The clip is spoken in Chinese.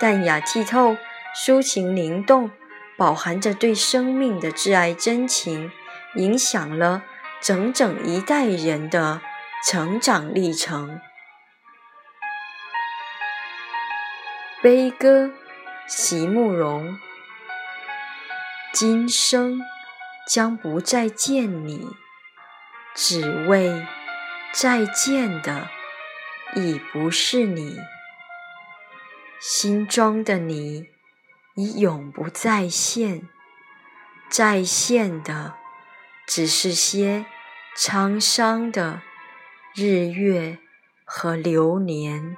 淡雅剔透，抒情灵动，饱含着对生命的挚爱真情，影响了整整一代人的成长历程。悲歌，席慕容。今生将不再见你，只为再见的已不是你。心中的你已永不再现，再现的只是些沧桑的日月和流年。